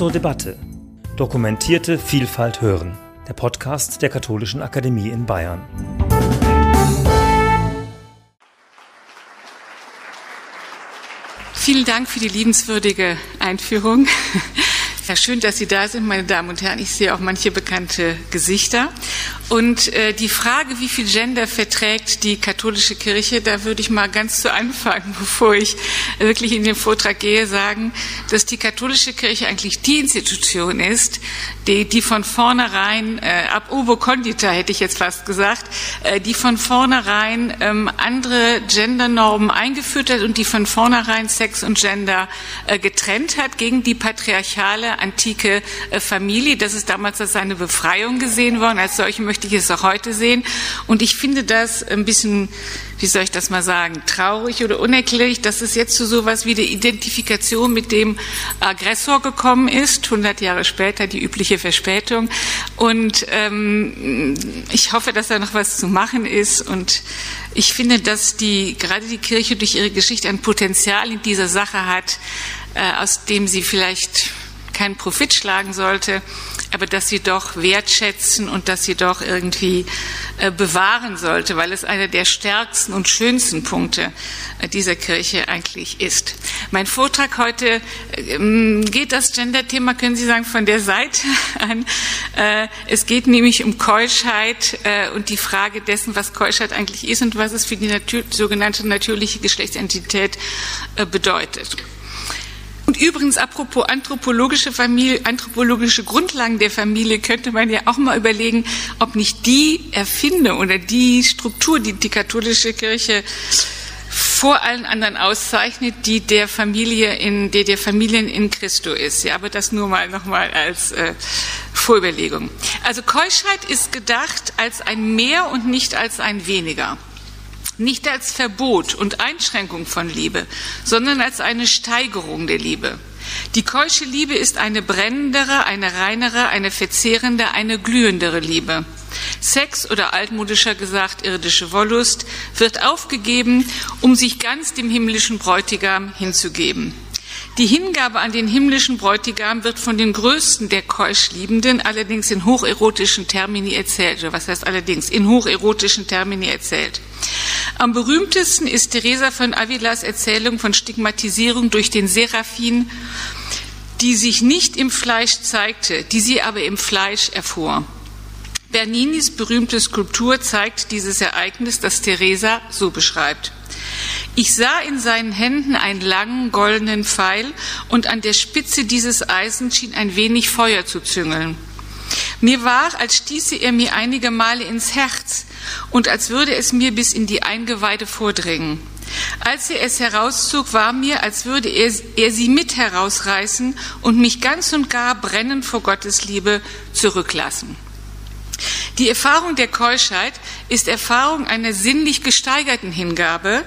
zur Debatte. Dokumentierte Vielfalt hören. Der Podcast der Katholischen Akademie in Bayern. Vielen Dank für die liebenswürdige Einführung. Ja, schön, dass Sie da sind, meine Damen und Herren. Ich sehe auch manche bekannte Gesichter. Und äh, die Frage, wie viel Gender verträgt die katholische Kirche, da würde ich mal ganz zu Anfang, bevor ich wirklich in den Vortrag gehe, sagen, dass die katholische Kirche eigentlich die Institution ist, die, die von vornherein, äh, ab Ubo Condita hätte ich jetzt fast gesagt, äh, die von vornherein ähm, andere Gendernormen eingeführt hat und die von vornherein Sex und Gender äh, getrennt hat gegen die patriarchale antike äh, Familie. Das ist damals als eine Befreiung gesehen worden. Als solche möchte ich es auch heute sehen. Und ich finde das ein bisschen, wie soll ich das mal sagen, traurig oder unerklärlich, dass es jetzt zu sowas wie der Identifikation mit dem Aggressor gekommen ist. 100 Jahre später die übliche Verspätung. Und ähm, ich hoffe, dass da noch was zu machen ist. Und ich finde, dass die, gerade die Kirche durch ihre Geschichte ein Potenzial in dieser Sache hat, äh, aus dem sie vielleicht keinen Profit schlagen sollte, aber dass sie doch wertschätzen und dass sie doch irgendwie äh, bewahren sollte, weil es einer der stärksten und schönsten Punkte äh, dieser Kirche eigentlich ist. Mein Vortrag heute äh, geht das Gender-Thema, können Sie sagen, von der Seite an. Äh, es geht nämlich um Keuschheit äh, und die Frage dessen, was Keuschheit eigentlich ist und was es für die natür sogenannte natürliche Geschlechtsidentität äh, bedeutet. Und übrigens, apropos anthropologische Familie, anthropologische Grundlagen der Familie, könnte man ja auch mal überlegen, ob nicht die Erfindung oder die Struktur, die die katholische Kirche vor allen anderen auszeichnet, die der Familie in, der der Familien in Christo ist. Ja, aber das nur mal noch mal als äh, Vorüberlegung. Also Keuschheit ist gedacht als ein Mehr und nicht als ein Weniger nicht als Verbot und Einschränkung von Liebe, sondern als eine Steigerung der Liebe. Die keusche Liebe ist eine brennendere, eine reinere, eine verzehrende, eine glühendere Liebe. Sex oder altmodischer gesagt irdische Wollust wird aufgegeben, um sich ganz dem himmlischen Bräutigam hinzugeben. Die Hingabe an den himmlischen Bräutigam wird von den größten der Keuschliebenden allerdings in hocherotischen Termini erzählt. was heißt allerdings? In hocherotischen Termini erzählt. Am berühmtesten ist Teresa von Avilas Erzählung von Stigmatisierung durch den Seraphin, die sich nicht im Fleisch zeigte, die sie aber im Fleisch erfuhr. Berninis berühmte Skulptur zeigt dieses Ereignis, das Teresa so beschreibt. Ich sah in seinen Händen einen langen goldenen Pfeil und an der Spitze dieses Eisens schien ein wenig Feuer zu züngeln. Mir war, als stieße er mir einige Male ins Herz und als würde es mir bis in die Eingeweide vordringen. Als er es herauszog, war mir, als würde er, er sie mit herausreißen und mich ganz und gar brennend vor Gottes Liebe zurücklassen. Die Erfahrung der Keuschheit ist Erfahrung einer sinnlich gesteigerten Hingabe,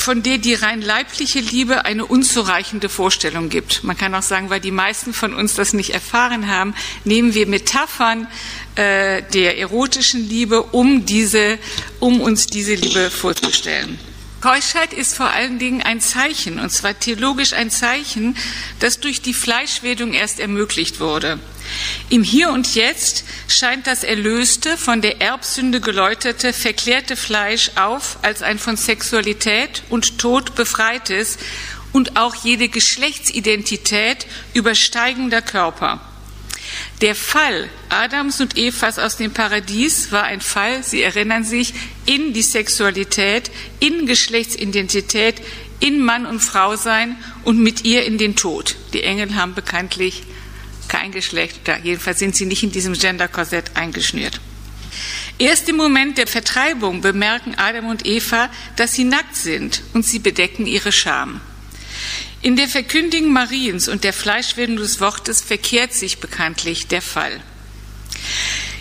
von der die rein leibliche Liebe eine unzureichende Vorstellung gibt. Man kann auch sagen, weil die meisten von uns das nicht erfahren haben, nehmen wir Metaphern äh, der erotischen Liebe, um diese, um uns diese Liebe vorzustellen. Keuschheit ist vor allen Dingen ein Zeichen, und zwar theologisch ein Zeichen, das durch die Fleischwerdung erst ermöglicht wurde. Im Hier und Jetzt scheint das erlöste, von der Erbsünde geläuterte, verklärte Fleisch auf als ein von Sexualität und Tod befreites und auch jede Geschlechtsidentität übersteigender Körper. Der Fall Adams und Evas aus dem Paradies war ein Fall, Sie erinnern sich, in die Sexualität, in Geschlechtsidentität, in Mann und Frau sein und mit ihr in den Tod. Die Engel haben bekanntlich kein Geschlecht, da jedenfalls sind sie nicht in diesem Gender-Korsett eingeschnürt. Erst im Moment der Vertreibung bemerken Adam und Eva, dass sie nackt sind und sie bedecken ihre Scham. In der Verkündigung Mariens und der Fleischwerdung des Wortes verkehrt sich bekanntlich der Fall.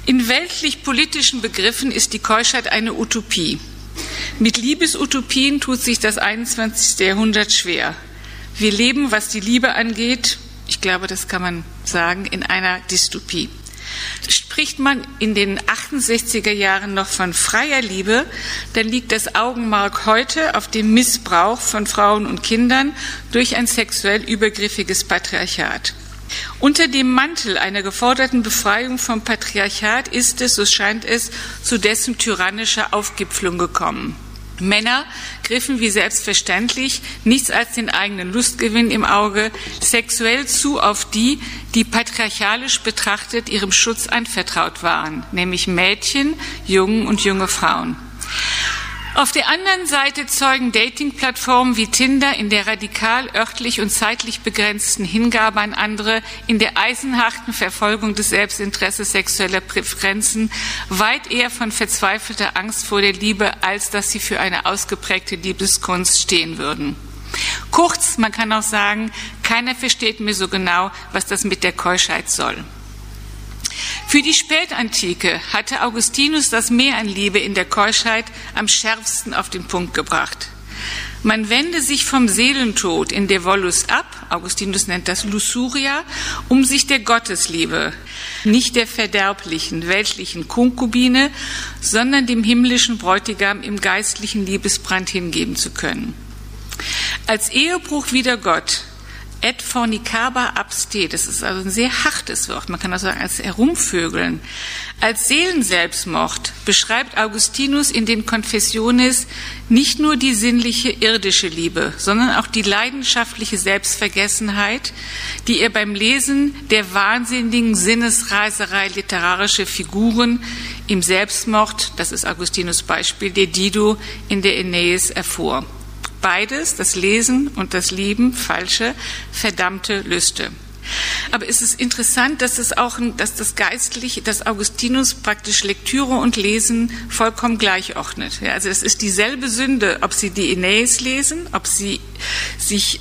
In weltlich-politischen Begriffen ist die Keuschheit eine Utopie. Mit Liebesutopien tut sich das 21. Jahrhundert schwer. Wir leben, was die Liebe angeht, ich glaube, das kann man sagen, in einer Dystopie. Spricht man in den 68er Jahren noch von freier Liebe, dann liegt das Augenmark heute auf dem Missbrauch von Frauen und Kindern durch ein sexuell übergriffiges Patriarchat. Unter dem Mantel einer geforderten Befreiung vom Patriarchat ist es, so scheint es, zu dessen tyrannischer Aufgipflung gekommen. Männer griffen wie selbstverständlich nichts als den eigenen Lustgewinn im Auge sexuell zu auf die, die patriarchalisch betrachtet ihrem Schutz anvertraut waren, nämlich Mädchen, Jungen und junge Frauen. Auf der anderen Seite zeugen Dating-Plattformen wie Tinder in der radikal örtlich und zeitlich begrenzten Hingabe an andere, in der eisenharten Verfolgung des Selbstinteresses sexueller Präferenzen weit eher von verzweifelter Angst vor der Liebe, als dass sie für eine ausgeprägte Liebeskunst stehen würden. Kurz, man kann auch sagen, keiner versteht mir so genau, was das mit der Keuschheit soll. Für die Spätantike hatte Augustinus das Meer an Liebe in der Keuschheit am schärfsten auf den Punkt gebracht. Man wende sich vom Seelentod in der Wollus ab, Augustinus nennt das Lusuria, um sich der Gottesliebe, nicht der verderblichen, weltlichen Konkubine, sondern dem himmlischen Bräutigam im geistlichen Liebesbrand hingeben zu können. Als Ehebruch wider Gott et fornicaba abste, das ist also ein sehr hartes Wort, man kann auch sagen als Herumvögeln. Als Seelenselbstmord beschreibt Augustinus in den Confessiones nicht nur die sinnliche irdische Liebe, sondern auch die leidenschaftliche Selbstvergessenheit, die er beim Lesen der wahnsinnigen Sinnesreiserei literarischer Figuren im Selbstmord, das ist Augustinus Beispiel, der Dido in der Aeneis erfuhr. Beides, das Lesen und das Lieben, falsche, verdammte Lüste. Aber es ist interessant, dass es auch, dass das geistliche, dass Augustinus praktisch Lektüre und Lesen vollkommen gleichordnet. Ja, also es ist dieselbe Sünde, ob Sie die Aeneis lesen, ob Sie sich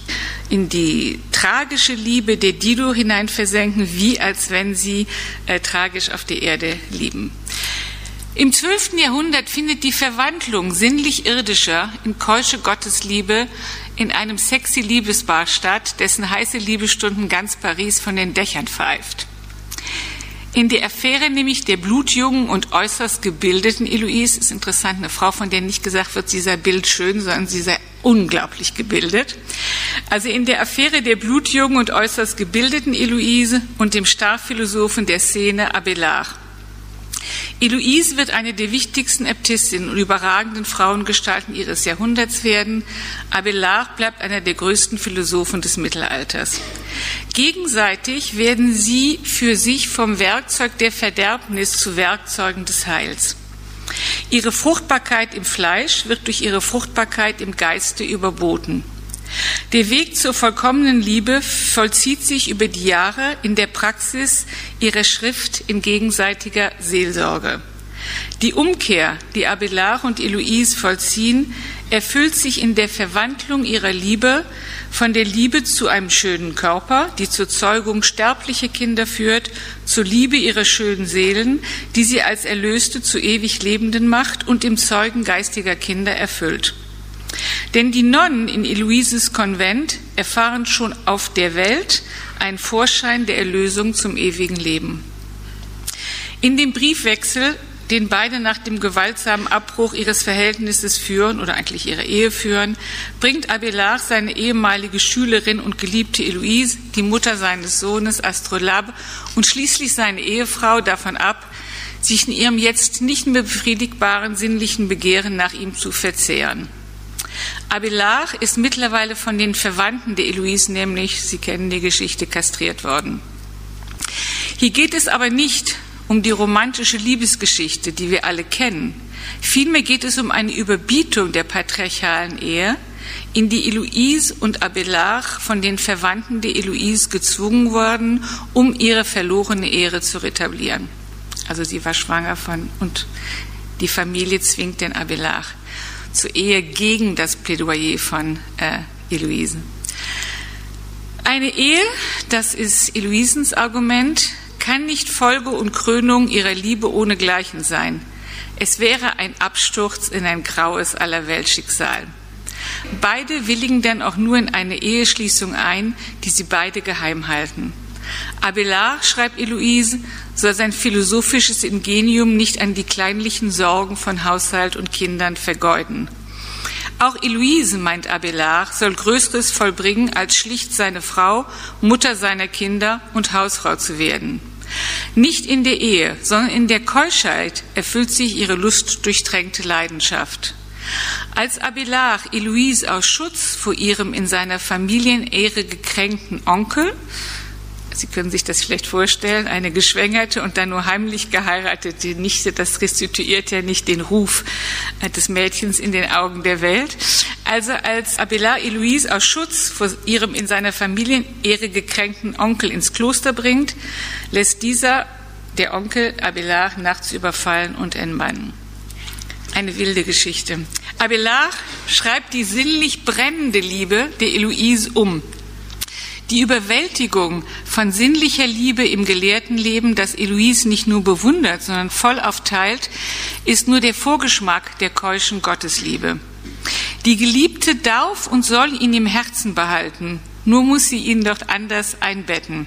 in die tragische Liebe der Dido hinein versenken, wie als wenn Sie äh, tragisch auf der Erde lieben. Im 12. Jahrhundert findet die Verwandlung sinnlich-irdischer in keusche Gottesliebe in einem sexy Liebespaar statt, dessen heiße Liebestunden ganz Paris von den Dächern pfeift. In der Affäre nämlich der blutjungen und äußerst gebildeten Eloise ist interessant, eine Frau, von der nicht gesagt wird, sie sei bildschön, sondern sie sei unglaublich gebildet. Also in der Affäre der blutjungen und äußerst gebildeten Eloise und dem Starphilosophen der Szene Abelard. Eloise wird eine der wichtigsten Äbtissinnen und überragenden Frauengestalten ihres Jahrhunderts werden. Abelard bleibt einer der größten Philosophen des Mittelalters. Gegenseitig werden sie für sich vom Werkzeug der Verderbnis zu Werkzeugen des Heils. Ihre Fruchtbarkeit im Fleisch wird durch ihre Fruchtbarkeit im Geiste überboten. Der Weg zur vollkommenen Liebe vollzieht sich über die Jahre in der Praxis ihrer Schrift in gegenseitiger Seelsorge. Die Umkehr, die Abelard und Eloise vollziehen, erfüllt sich in der Verwandlung ihrer Liebe von der Liebe zu einem schönen Körper, die zur Zeugung sterblicher Kinder führt, zur Liebe ihrer schönen Seelen, die sie als Erlöste zu ewig Lebenden macht und im Zeugen geistiger Kinder erfüllt. Denn die Nonnen in Eloises Konvent erfahren schon auf der Welt einen Vorschein der Erlösung zum ewigen Leben. In dem Briefwechsel, den beide nach dem gewaltsamen Abbruch ihres Verhältnisses führen oder eigentlich ihre Ehe führen, bringt Abelard seine ehemalige Schülerin und geliebte Eloise, die Mutter seines Sohnes Astrolabe und schließlich seine Ehefrau davon ab, sich in ihrem jetzt nicht mehr befriedigbaren sinnlichen Begehren nach ihm zu verzehren. Abelard ist mittlerweile von den Verwandten der Eloise, nämlich, Sie kennen die Geschichte, kastriert worden. Hier geht es aber nicht um die romantische Liebesgeschichte, die wir alle kennen. Vielmehr geht es um eine Überbietung der patriarchalen Ehe, in die Eloise und Abelard von den Verwandten der Eloise gezwungen wurden, um ihre verlorene Ehre zu retablieren. Also sie war schwanger von und die Familie zwingt den Abelard zur Ehe gegen das Plädoyer von äh, Eloise. Eine Ehe, das ist Eloisens Argument, kann nicht Folge und Krönung ihrer Liebe ohnegleichen sein. Es wäre ein Absturz in ein graues Allerweltschicksal. Beide willigen dann auch nur in eine Eheschließung ein, die sie beide geheim halten. Abelard, schreibt Eloise, soll sein philosophisches Ingenium nicht an die kleinlichen Sorgen von Haushalt und Kindern vergeuden. Auch Eloise, meint Abelard, soll Größeres vollbringen, als schlicht seine Frau, Mutter seiner Kinder und Hausfrau zu werden. Nicht in der Ehe, sondern in der Keuschheit erfüllt sich ihre lustdurchtränkte Leidenschaft. Als Abelard Eloise aus Schutz vor ihrem in seiner Familienehre gekränkten Onkel Sie können sich das vielleicht vorstellen, eine geschwängerte und dann nur heimlich geheiratete Nichte, das restituiert ja nicht den Ruf äh, des Mädchens in den Augen der Welt. Also als Abelard Eloise aus Schutz vor ihrem in seiner Familienehre gekränkten Onkel ins Kloster bringt, lässt dieser, der Onkel, Abelard nachts überfallen und entmannen. Eine wilde Geschichte. Abelard schreibt die sinnlich brennende Liebe der Eloise um. Die Überwältigung von sinnlicher Liebe im Gelehrtenleben, das Eloise nicht nur bewundert, sondern voll aufteilt, ist nur der Vorgeschmack der keuschen Gottesliebe. Die Geliebte darf und soll ihn im Herzen behalten, nur muss sie ihn dort anders einbetten.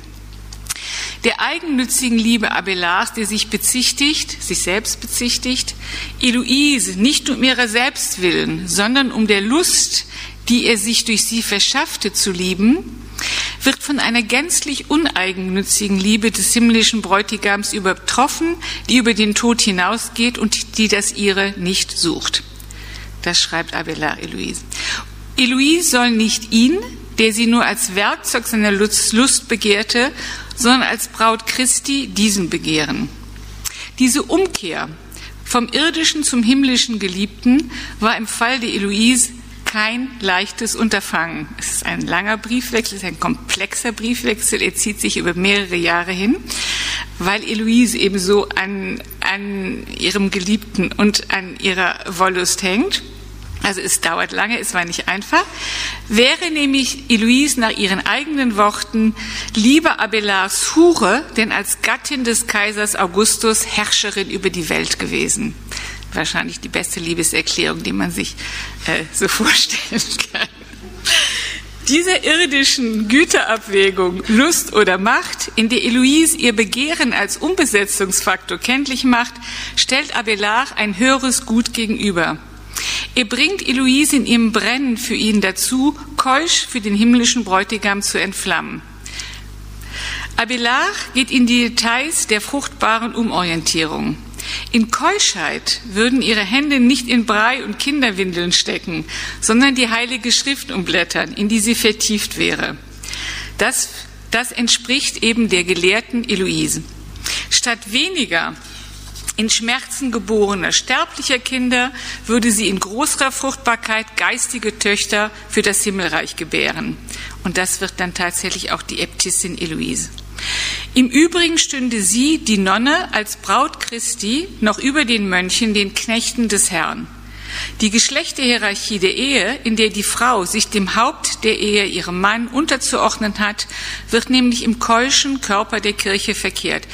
Der eigennützigen Liebe Abelards, der sich bezichtigt, sich selbst bezichtigt, Eloise nicht um ihrer selbst willen, sondern um der Lust, die er sich durch sie verschaffte, zu lieben, wird von einer gänzlich uneigennützigen Liebe des himmlischen Bräutigams übertroffen, die über den Tod hinausgeht und die das ihre nicht sucht. Das schreibt Abelard Eloise. Eloise soll nicht ihn, der sie nur als Werkzeug seiner Lust begehrte, sondern als Braut Christi diesen begehren. Diese Umkehr vom irdischen zum himmlischen Geliebten war im Fall der Eloise kein leichtes Unterfangen. Es ist ein langer Briefwechsel, es ist ein komplexer Briefwechsel. Er zieht sich über mehrere Jahre hin, weil Eloise eben so an, an ihrem Geliebten und an ihrer Wollust hängt. Also es dauert lange, es war nicht einfach. Wäre nämlich Eloise nach ihren eigenen Worten lieber Abelards Hure, denn als Gattin des Kaisers Augustus Herrscherin über die Welt gewesen wahrscheinlich die beste Liebeserklärung, die man sich äh, so vorstellen kann. Dieser irdischen Güterabwägung Lust oder Macht, in der Eloise ihr Begehren als Umbesetzungsfaktor kenntlich macht, stellt Abelard ein höheres Gut gegenüber. Er bringt Eloise in ihrem Brennen für ihn dazu, keusch für den himmlischen Bräutigam zu entflammen. Abelard geht in die Details der fruchtbaren Umorientierung. In Keuschheit würden ihre Hände nicht in Brei und Kinderwindeln stecken, sondern die Heilige Schrift umblättern, in die sie vertieft wäre. Das, das entspricht eben der gelehrten Eloise. Statt weniger in Schmerzen geborener sterblicher Kinder würde sie in großer Fruchtbarkeit geistige Töchter für das Himmelreich gebären. Und das wird dann tatsächlich auch die Äbtissin Eloise. Im Übrigen stünde sie, die Nonne, als Braut Christi noch über den Mönchen, den Knechten des Herrn. Die Geschlechterhierarchie der Ehe, in der die Frau sich dem Haupt der Ehe, ihrem Mann, unterzuordnen hat, wird nämlich im keuschen Körper der Kirche verkehrt.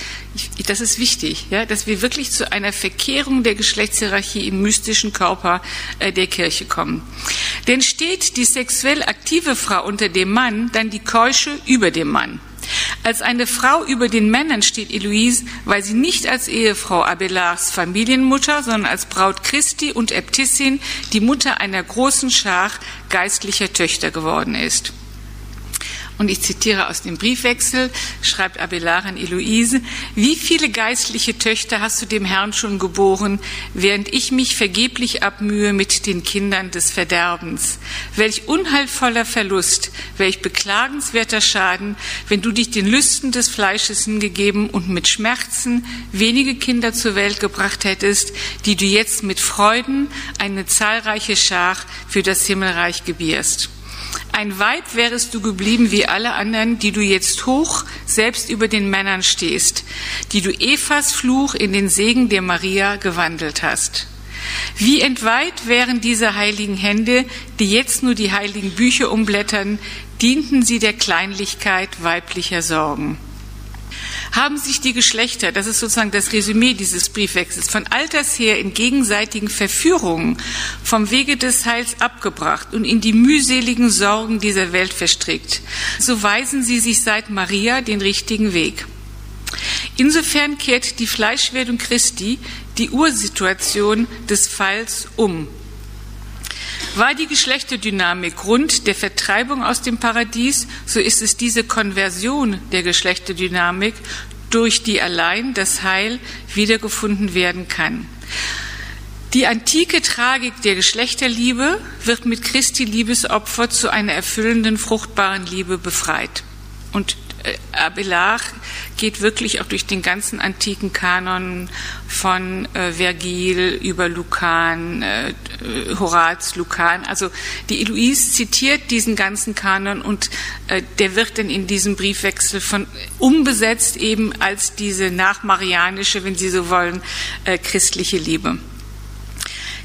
Das ist wichtig, ja, dass wir wirklich zu einer Verkehrung der Geschlechtshierarchie im mystischen Körper äh, der Kirche kommen. Denn steht die sexuell aktive Frau unter dem Mann, dann die Keusche über dem Mann. Als eine Frau über den Männern steht Eloise, weil sie nicht als Ehefrau Abelards Familienmutter, sondern als Braut Christi und Äbtissin die Mutter einer großen Schar geistlicher Töchter geworden ist. Und ich zitiere aus dem Briefwechsel, schreibt Abelard an Eloise, wie viele geistliche Töchter hast du dem Herrn schon geboren, während ich mich vergeblich abmühe mit den Kindern des Verderbens? Welch unheilvoller Verlust, welch beklagenswerter Schaden, wenn du dich den Lüsten des Fleisches hingegeben und mit Schmerzen wenige Kinder zur Welt gebracht hättest, die du jetzt mit Freuden eine zahlreiche Schar für das Himmelreich gebierst. Ein Weib wärest du geblieben wie alle anderen, die du jetzt hoch selbst über den Männern stehst, die du Evas Fluch in den Segen der Maria gewandelt hast. Wie entweiht wären diese heiligen Hände, die jetzt nur die heiligen Bücher umblättern, dienten sie der Kleinlichkeit weiblicher Sorgen haben sich die Geschlechter, das ist sozusagen das Resümee dieses Briefwechsels, von alters her in gegenseitigen Verführungen vom Wege des Heils abgebracht und in die mühseligen Sorgen dieser Welt verstrickt, so weisen sie sich seit Maria den richtigen Weg. Insofern kehrt die Fleischwerdung Christi die Ursituation des Falls um. War die Geschlechterdynamik Grund der Vertreibung aus dem Paradies, so ist es diese Konversion der Geschlechterdynamik, durch die allein das Heil wiedergefunden werden kann. Die antike Tragik der Geschlechterliebe wird mit Christi Liebesopfer zu einer erfüllenden, fruchtbaren Liebe befreit. Und Abelard geht wirklich auch durch den ganzen antiken Kanon von äh, Vergil über Lucan, äh, Horaz, Lucan. Also die Eloise zitiert diesen ganzen Kanon und äh, der wird dann in diesem Briefwechsel von umbesetzt eben als diese nachmarianische, wenn Sie so wollen, äh, christliche Liebe.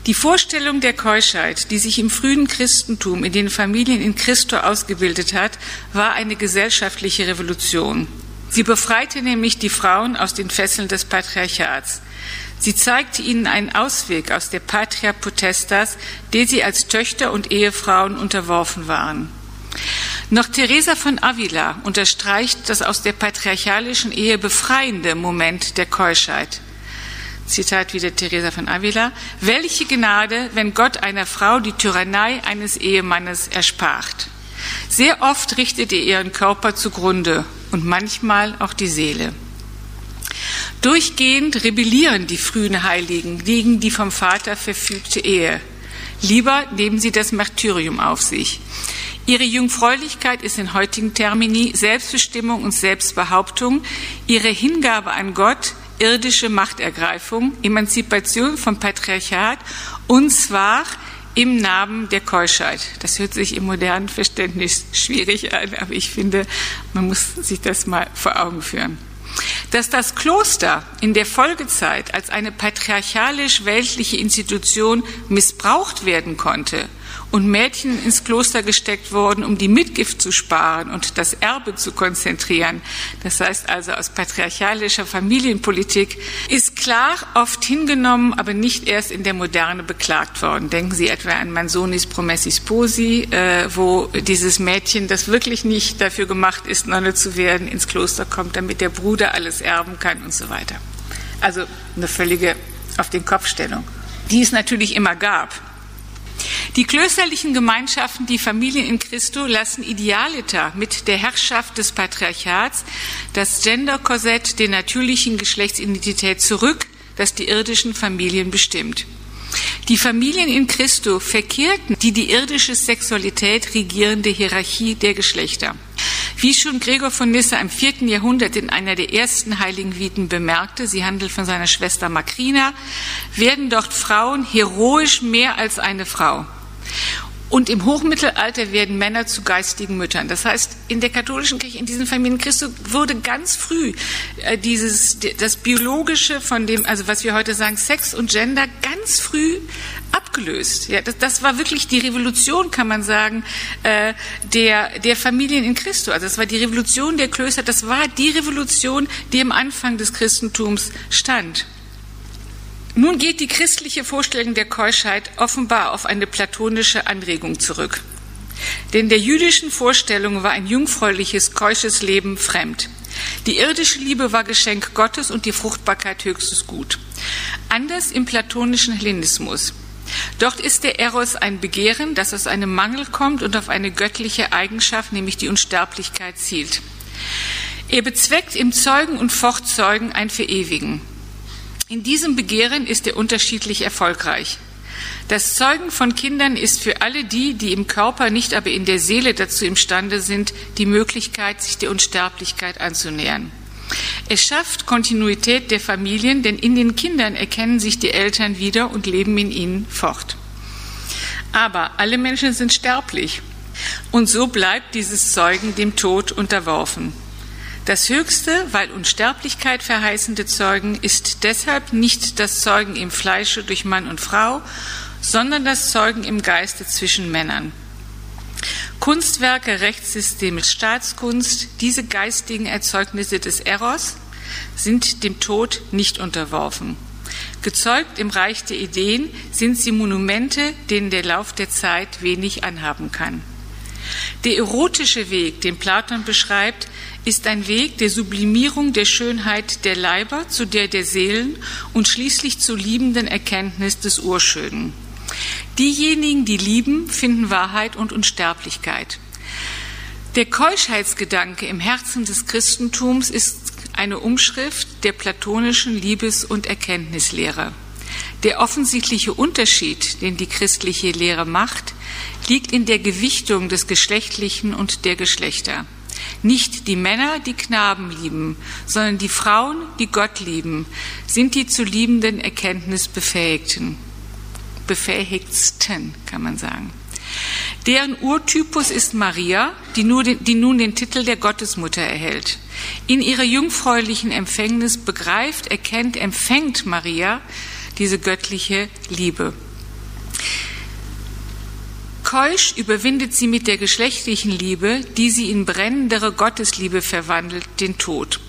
Die Vorstellung der Keuschheit, die sich im frühen Christentum in den Familien in Christo ausgebildet hat, war eine gesellschaftliche Revolution. Sie befreite nämlich die Frauen aus den Fesseln des Patriarchats. Sie zeigte ihnen einen Ausweg aus der Patria Potestas, der sie als Töchter und Ehefrauen unterworfen waren. Noch Teresa von Avila unterstreicht das aus der patriarchalischen Ehe befreiende Moment der Keuschheit. Zitat wieder Teresa von Avila, welche Gnade, wenn Gott einer Frau die Tyrannei eines Ehemannes erspart. Sehr oft richtet ihr ihren Körper zugrunde und manchmal auch die Seele. Durchgehend rebellieren die frühen Heiligen gegen die vom Vater verfügte Ehe. Lieber nehmen sie das Martyrium auf sich. Ihre Jungfräulichkeit ist in heutigen Termini Selbstbestimmung und Selbstbehauptung. Ihre Hingabe an Gott irdische Machtergreifung, Emanzipation vom Patriarchat und zwar im Namen der Keuschheit. Das hört sich im modernen Verständnis schwierig an, aber ich finde, man muss sich das mal vor Augen führen. Dass das Kloster in der Folgezeit als eine patriarchalisch-weltliche Institution missbraucht werden konnte und Mädchen ins Kloster gesteckt wurden, um die Mitgift zu sparen und das Erbe zu konzentrieren, das heißt also aus patriarchalischer Familienpolitik, ist klar oft hingenommen, aber nicht erst in der Moderne beklagt worden. Denken Sie etwa an Mansonis Promessi Sposi, äh, wo dieses Mädchen, das wirklich nicht dafür gemacht ist, Nonne zu werden, ins Kloster kommt, damit der Bruder alles erben kann und so weiter. Also eine völlige auf den Kopfstellung, die es natürlich immer gab. Die klösterlichen Gemeinschaften, die Familien in Christo, lassen Idealiter mit der Herrschaft des Patriarchats das Genderkorsett der natürlichen Geschlechtsidentität zurück, das die irdischen Familien bestimmt. Die Familien in Christo verkehrten die die irdische Sexualität regierende Hierarchie der Geschlechter. Wie schon Gregor von Nyssa im vierten Jahrhundert in einer der ersten heiligen Viten bemerkte, sie handelt von seiner Schwester Makrina, werden dort Frauen heroisch mehr als eine Frau. Und im Hochmittelalter werden Männer zu geistigen Müttern. Das heißt, in der katholischen Kirche, in diesen Familien Christus wurde ganz früh äh, dieses, das Biologische von dem, also was wir heute sagen, Sex und Gender, ganz früh abgelöst. Ja, das, das war wirklich die Revolution, kann man sagen, äh, der, der Familien in Christus. Also das war die Revolution der Klöster. Das war die Revolution, die am Anfang des Christentums stand. Nun geht die christliche Vorstellung der Keuschheit offenbar auf eine platonische Anregung zurück. Denn der jüdischen Vorstellung war ein jungfräuliches, keusches Leben fremd. Die irdische Liebe war Geschenk Gottes und die Fruchtbarkeit höchstes Gut. Anders im platonischen Hellenismus. Dort ist der Eros ein Begehren, das aus einem Mangel kommt und auf eine göttliche Eigenschaft, nämlich die Unsterblichkeit, zielt. Er bezweckt im Zeugen und Fortzeugen ein Verewigen. In diesem Begehren ist er unterschiedlich erfolgreich. Das Zeugen von Kindern ist für alle die, die im Körper, nicht aber in der Seele dazu imstande sind, die Möglichkeit, sich der Unsterblichkeit anzunähern. Es schafft Kontinuität der Familien, denn in den Kindern erkennen sich die Eltern wieder und leben in ihnen fort. Aber alle Menschen sind sterblich und so bleibt dieses Zeugen dem Tod unterworfen. Das höchste, weil Unsterblichkeit verheißende Zeugen ist deshalb nicht das Zeugen im Fleische durch Mann und Frau, sondern das Zeugen im Geiste zwischen Männern. Kunstwerke, Rechtssysteme, Staatskunst, diese geistigen Erzeugnisse des Eros sind dem Tod nicht unterworfen. Gezeugt im Reich der Ideen sind sie Monumente, denen der Lauf der Zeit wenig anhaben kann. Der erotische Weg, den Platon beschreibt, ist ein Weg der Sublimierung der Schönheit der Leiber zu der der Seelen und schließlich zur liebenden Erkenntnis des Urschönen. Diejenigen, die lieben, finden Wahrheit und Unsterblichkeit. Der Keuschheitsgedanke im Herzen des Christentums ist eine Umschrift der platonischen Liebes- und Erkenntnislehre. Der offensichtliche Unterschied, den die christliche Lehre macht, liegt in der Gewichtung des Geschlechtlichen und der Geschlechter. Nicht die Männer, die Knaben lieben, sondern die Frauen, die Gott lieben, sind die zu liebenden Erkenntnis befähigten. Befähigtsten, kann man sagen. Deren Urtypus ist Maria, die, den, die, nun den Titel der Gottesmutter erhält. In ihrer jungfräulichen Empfängnis begreift, erkennt, empfängt Maria diese göttliche Liebe. Keusch überwindet sie mit der geschlechtlichen Liebe, die sie in brennendere Gottesliebe verwandelt, den Tod.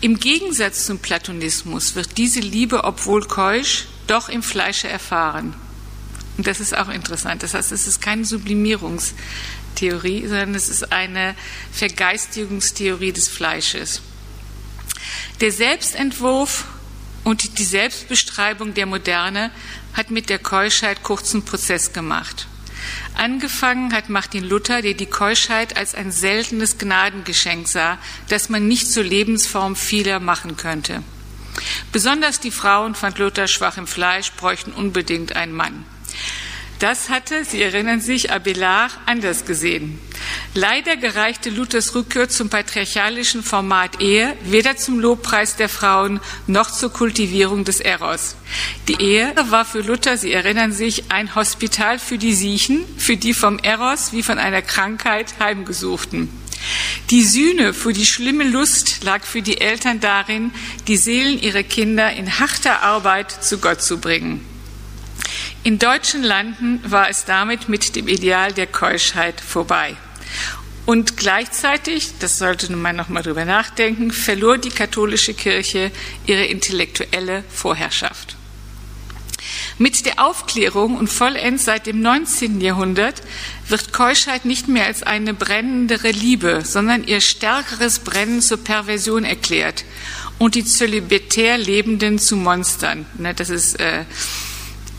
Im Gegensatz zum Platonismus wird diese Liebe, obwohl keusch, doch im Fleische erfahren. Und das ist auch interessant. Das heißt, es ist keine Sublimierungstheorie, sondern es ist eine Vergeistigungstheorie des Fleisches. Der Selbstentwurf und die Selbstbestreibung der Moderne hat mit der Keuschheit kurzen Prozess gemacht. Angefangen hat Martin Luther, der die Keuschheit als ein seltenes Gnadengeschenk sah, das man nicht zur Lebensform vieler machen könnte. Besonders die Frauen, fand Luther schwach im Fleisch, bräuchten unbedingt einen Mann. Das hatte, Sie erinnern sich, Abelard anders gesehen. Leider gereichte Luthers Rückkehr zum patriarchalischen Format Ehe weder zum Lobpreis der Frauen noch zur Kultivierung des Eros. Die Ehe war für Luther, Sie erinnern sich, ein Hospital für die Siechen, für die vom Eros wie von einer Krankheit heimgesuchten. Die Sühne für die schlimme Lust lag für die Eltern darin, die Seelen ihrer Kinder in harter Arbeit zu Gott zu bringen. In deutschen Landen war es damit mit dem Ideal der Keuschheit vorbei. Und gleichzeitig, das sollte man noch mal drüber nachdenken, verlor die katholische Kirche ihre intellektuelle Vorherrschaft. Mit der Aufklärung und vollends seit dem 19. Jahrhundert wird Keuschheit nicht mehr als eine brennendere Liebe, sondern ihr stärkeres Brennen zur Perversion erklärt und die zölibatär Lebenden zu Monstern. Ne, das ist äh,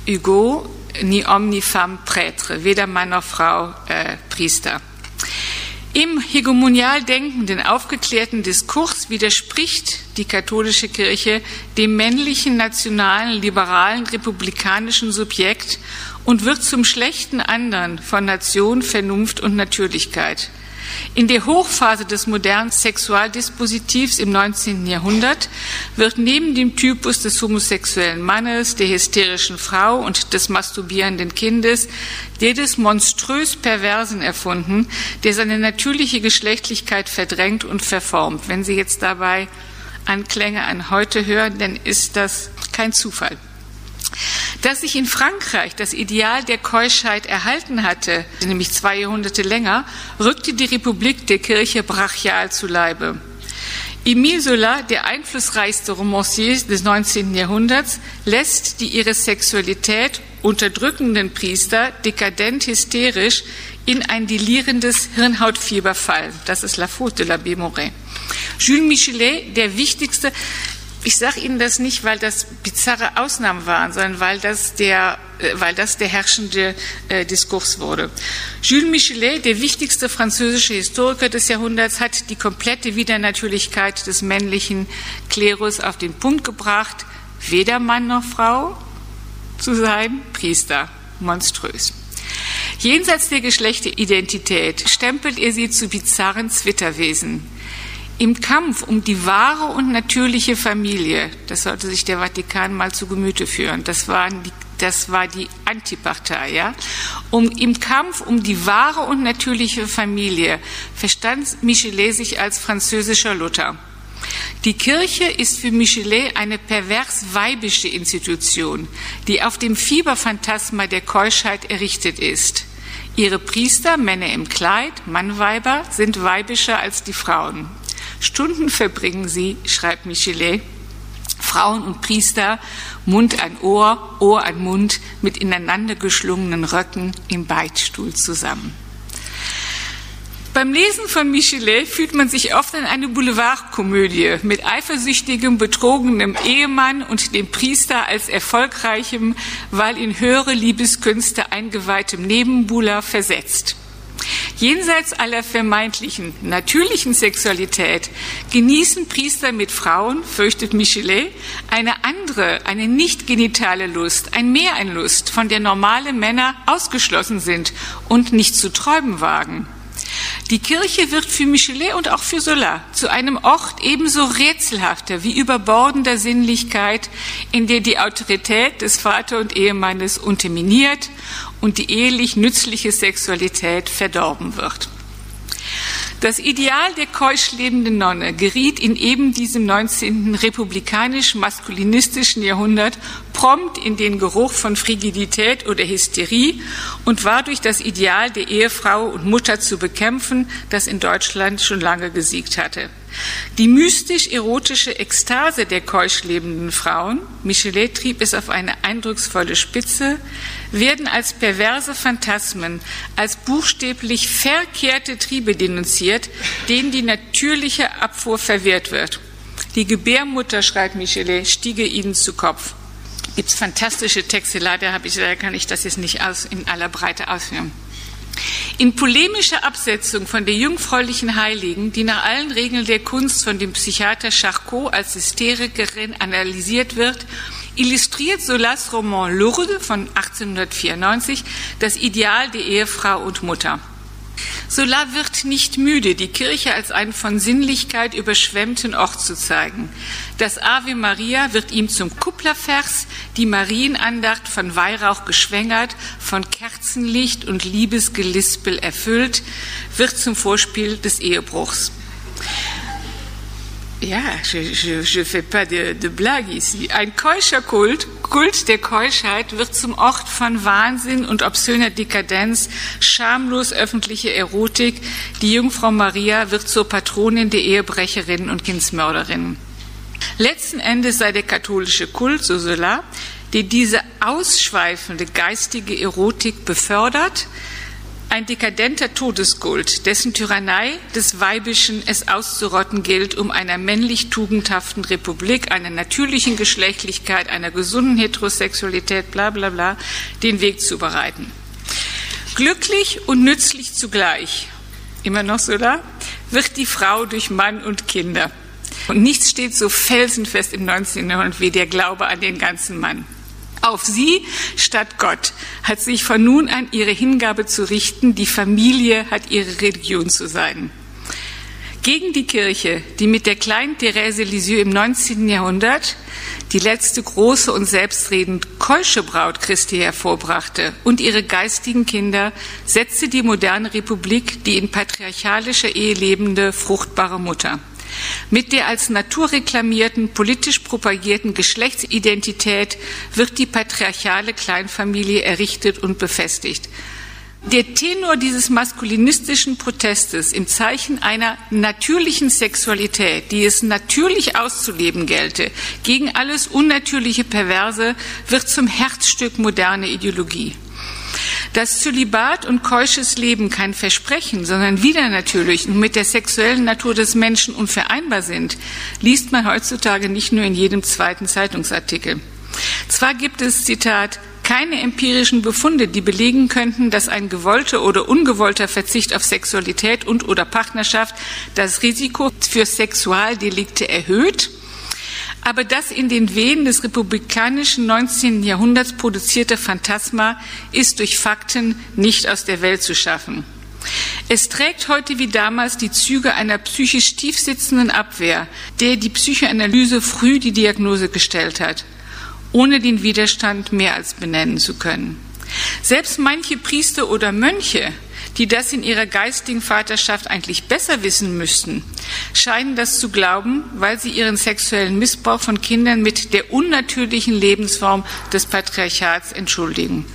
Hugo, ni homme ni femme prêtre, weder Mann noch Frau äh, Priester. Im hegemonial denkenden, aufgeklärten Diskurs widerspricht die katholische Kirche dem männlichen, nationalen, liberalen, republikanischen Subjekt und wird zum schlechten anderen von Nation, Vernunft und Natürlichkeit. In der Hochphase des modernen Sexualdispositivs im 19. Jahrhundert wird neben dem Typus des homosexuellen Mannes, der hysterischen Frau und des masturbierenden Kindes der des monströs Perversen erfunden, der seine natürliche Geschlechtlichkeit verdrängt und verformt. Wenn Sie jetzt dabei Anklänge an heute hören, dann ist das kein Zufall. Dass sich in Frankreich das Ideal der Keuschheit erhalten hatte, nämlich zwei Jahrhunderte länger, rückte die Republik der Kirche brachial zu Leibe. Emile Zola, der einflussreichste Romancier des 19. Jahrhunderts, lässt die ihre Sexualität unterdrückenden Priester dekadent hysterisch in ein delierendes Hirnhautfieber fallen. Das ist La Faute de la Morin. Jules Michelet, der wichtigste, ich sage Ihnen das nicht, weil das bizarre Ausnahmen waren, sondern weil das der, äh, weil das der herrschende äh, Diskurs wurde. Jules Michelet, der wichtigste französische Historiker des Jahrhunderts, hat die komplette Widernatürlichkeit des männlichen Klerus auf den Punkt gebracht. Weder Mann noch Frau zu sein, Priester, monströs. Jenseits der Geschlechteridentität stempelt er sie zu bizarren Zwitterwesen. Im Kampf um die wahre und natürliche Familie, das sollte sich der Vatikan mal zu Gemüte führen, das, waren die, das war die Antipartei, ja, um, im Kampf um die wahre und natürliche Familie verstand Michelet sich als französischer Luther. Die Kirche ist für Michelet eine pervers weibische Institution, die auf dem Fieberphantasma der Keuschheit errichtet ist. Ihre Priester, Männer im Kleid, Mannweiber, sind weibischer als die Frauen. Stunden verbringen sie, schreibt Michelet, Frauen und Priester, Mund an Ohr, Ohr an Mund, mit ineinander geschlungenen Röcken im Beichtstuhl zusammen. Beim Lesen von Michelet fühlt man sich oft an eine Boulevardkomödie mit eifersüchtigem, betrogenem Ehemann und dem Priester als erfolgreichem, weil in höhere Liebeskünste eingeweihtem Nebenbuhler versetzt. Jenseits aller vermeintlichen natürlichen Sexualität genießen Priester mit Frauen, fürchtet Michelet, eine andere, eine nicht genitale Lust, ein Mehr an Lust, von der normale Männer ausgeschlossen sind und nicht zu träumen wagen. Die Kirche wird für Michelet und auch für Zola zu einem Ort ebenso rätselhafter wie überbordender Sinnlichkeit, in der die Autorität des Vater und Ehemannes unterminiert und die ehelich nützliche Sexualität verdorben wird. Das Ideal der keusch lebenden Nonne geriet in eben diesem 19. republikanisch-maskulinistischen Jahrhundert prompt in den Geruch von Frigidität oder Hysterie und war durch das Ideal der Ehefrau und Mutter zu bekämpfen, das in Deutschland schon lange gesiegt hatte. Die mystisch-erotische Ekstase der keusch lebenden Frauen, Michelet trieb es auf eine eindrucksvolle Spitze, werden als perverse Phantasmen, als buchstäblich verkehrte Triebe denunziert, denen die natürliche Abfuhr verwehrt wird. Die Gebärmutter, schreibt Michelet, stiege ihnen zu Kopf. Gibt es fantastische Texte, leider, ich, leider kann ich das jetzt nicht aus, in aller Breite ausführen. In polemischer Absetzung von der jungfräulichen Heiligen, die nach allen Regeln der Kunst von dem Psychiater Charcot als Hysterikerin analysiert wird, illustriert Solas Roman Lourdes von 1894 das Ideal der Ehefrau und Mutter. Sola wird nicht müde, die Kirche als einen von Sinnlichkeit überschwemmten Ort zu zeigen. Das Ave Maria wird ihm zum Kupplervers, die Marienandacht von Weihrauch geschwängert, von Kerzenlicht und Liebesgelispel erfüllt, wird zum Vorspiel des Ehebruchs. Ja, je, je, je fais pas de, de blague ici. Ein keuscher Kult, Kult der Keuschheit, wird zum Ort von Wahnsinn und obszöner Dekadenz, schamlos öffentliche Erotik. Die Jungfrau Maria wird zur Patronin der Ehebrecherinnen und Kindsmörderinnen. Letzten Endes sei der katholische Kult, so Sola, der diese ausschweifende geistige Erotik befördert, ein dekadenter Todeskult, dessen Tyrannei des Weibischen es auszurotten gilt, um einer männlich tugendhaften Republik, einer natürlichen Geschlechtlichkeit, einer gesunden Heterosexualität, bla bla bla, den Weg zu bereiten. Glücklich und nützlich zugleich, immer noch so da, wird die Frau durch Mann und Kinder. Und nichts steht so felsenfest im 19. Jahrhundert wie der Glaube an den ganzen Mann. Auf sie statt Gott hat sich von nun an ihre Hingabe zu richten, die Familie hat ihre Religion zu sein. Gegen die Kirche, die mit der kleinen Therese Lisieux im 19. Jahrhundert die letzte große und selbstredend keusche Braut Christi hervorbrachte und ihre geistigen Kinder, setzte die moderne Republik die in patriarchalischer Ehe lebende fruchtbare Mutter. Mit der als Natur reklamierten, politisch propagierten Geschlechtsidentität wird die patriarchale Kleinfamilie errichtet und befestigt. Der Tenor dieses maskulinistischen Protestes im Zeichen einer natürlichen Sexualität, die es natürlich auszuleben gelte, gegen alles unnatürliche Perverse, wird zum Herzstück moderner Ideologie. Dass Zölibat und keusches Leben kein Versprechen, sondern wieder natürlich und mit der sexuellen Natur des Menschen unvereinbar sind, liest man heutzutage nicht nur in jedem zweiten Zeitungsartikel. Zwar gibt es, Zitat, keine empirischen Befunde, die belegen könnten, dass ein gewollter oder ungewollter Verzicht auf Sexualität und oder Partnerschaft das Risiko für Sexualdelikte erhöht aber das in den Wehen des republikanischen 19. Jahrhunderts produzierte Phantasma ist durch Fakten nicht aus der Welt zu schaffen. Es trägt heute wie damals die Züge einer psychisch tiefsitzenden Abwehr, der die Psychoanalyse früh die Diagnose gestellt hat, ohne den Widerstand mehr als benennen zu können. Selbst manche Priester oder Mönche, die das in ihrer geistigen Vaterschaft eigentlich besser wissen müssten, scheinen das zu glauben, weil sie ihren sexuellen Missbrauch von Kindern mit der unnatürlichen Lebensform des Patriarchats entschuldigen.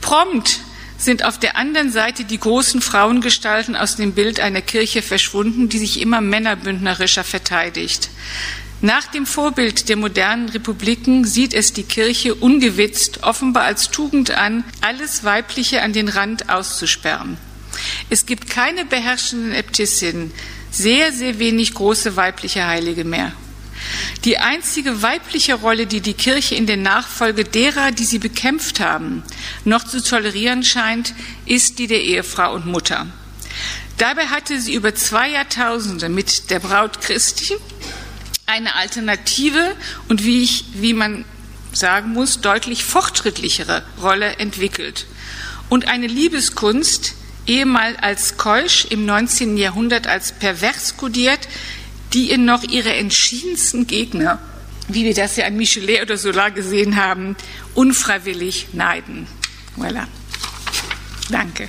Prompt sind auf der anderen Seite die großen Frauengestalten aus dem Bild einer Kirche verschwunden, die sich immer männerbündnerischer verteidigt. Nach dem Vorbild der modernen Republiken sieht es die Kirche ungewitzt offenbar als Tugend an, alles Weibliche an den Rand auszusperren. Es gibt keine beherrschenden Äbtissinnen, sehr, sehr wenig große weibliche Heilige mehr. Die einzige weibliche Rolle, die die Kirche in der Nachfolge derer, die sie bekämpft haben, noch zu tolerieren scheint, ist die der Ehefrau und Mutter. Dabei hatte sie über zwei Jahrtausende mit der Braut Christi eine alternative und wie, ich, wie man sagen muss, deutlich fortschrittlichere Rolle entwickelt. Und eine Liebeskunst, ehemal als keusch, im 19. Jahrhundert als pervers kodiert, die in noch ihre entschiedensten Gegner, wie wir das ja an Michelet oder Solar gesehen haben, unfreiwillig neiden. Voilà. Danke.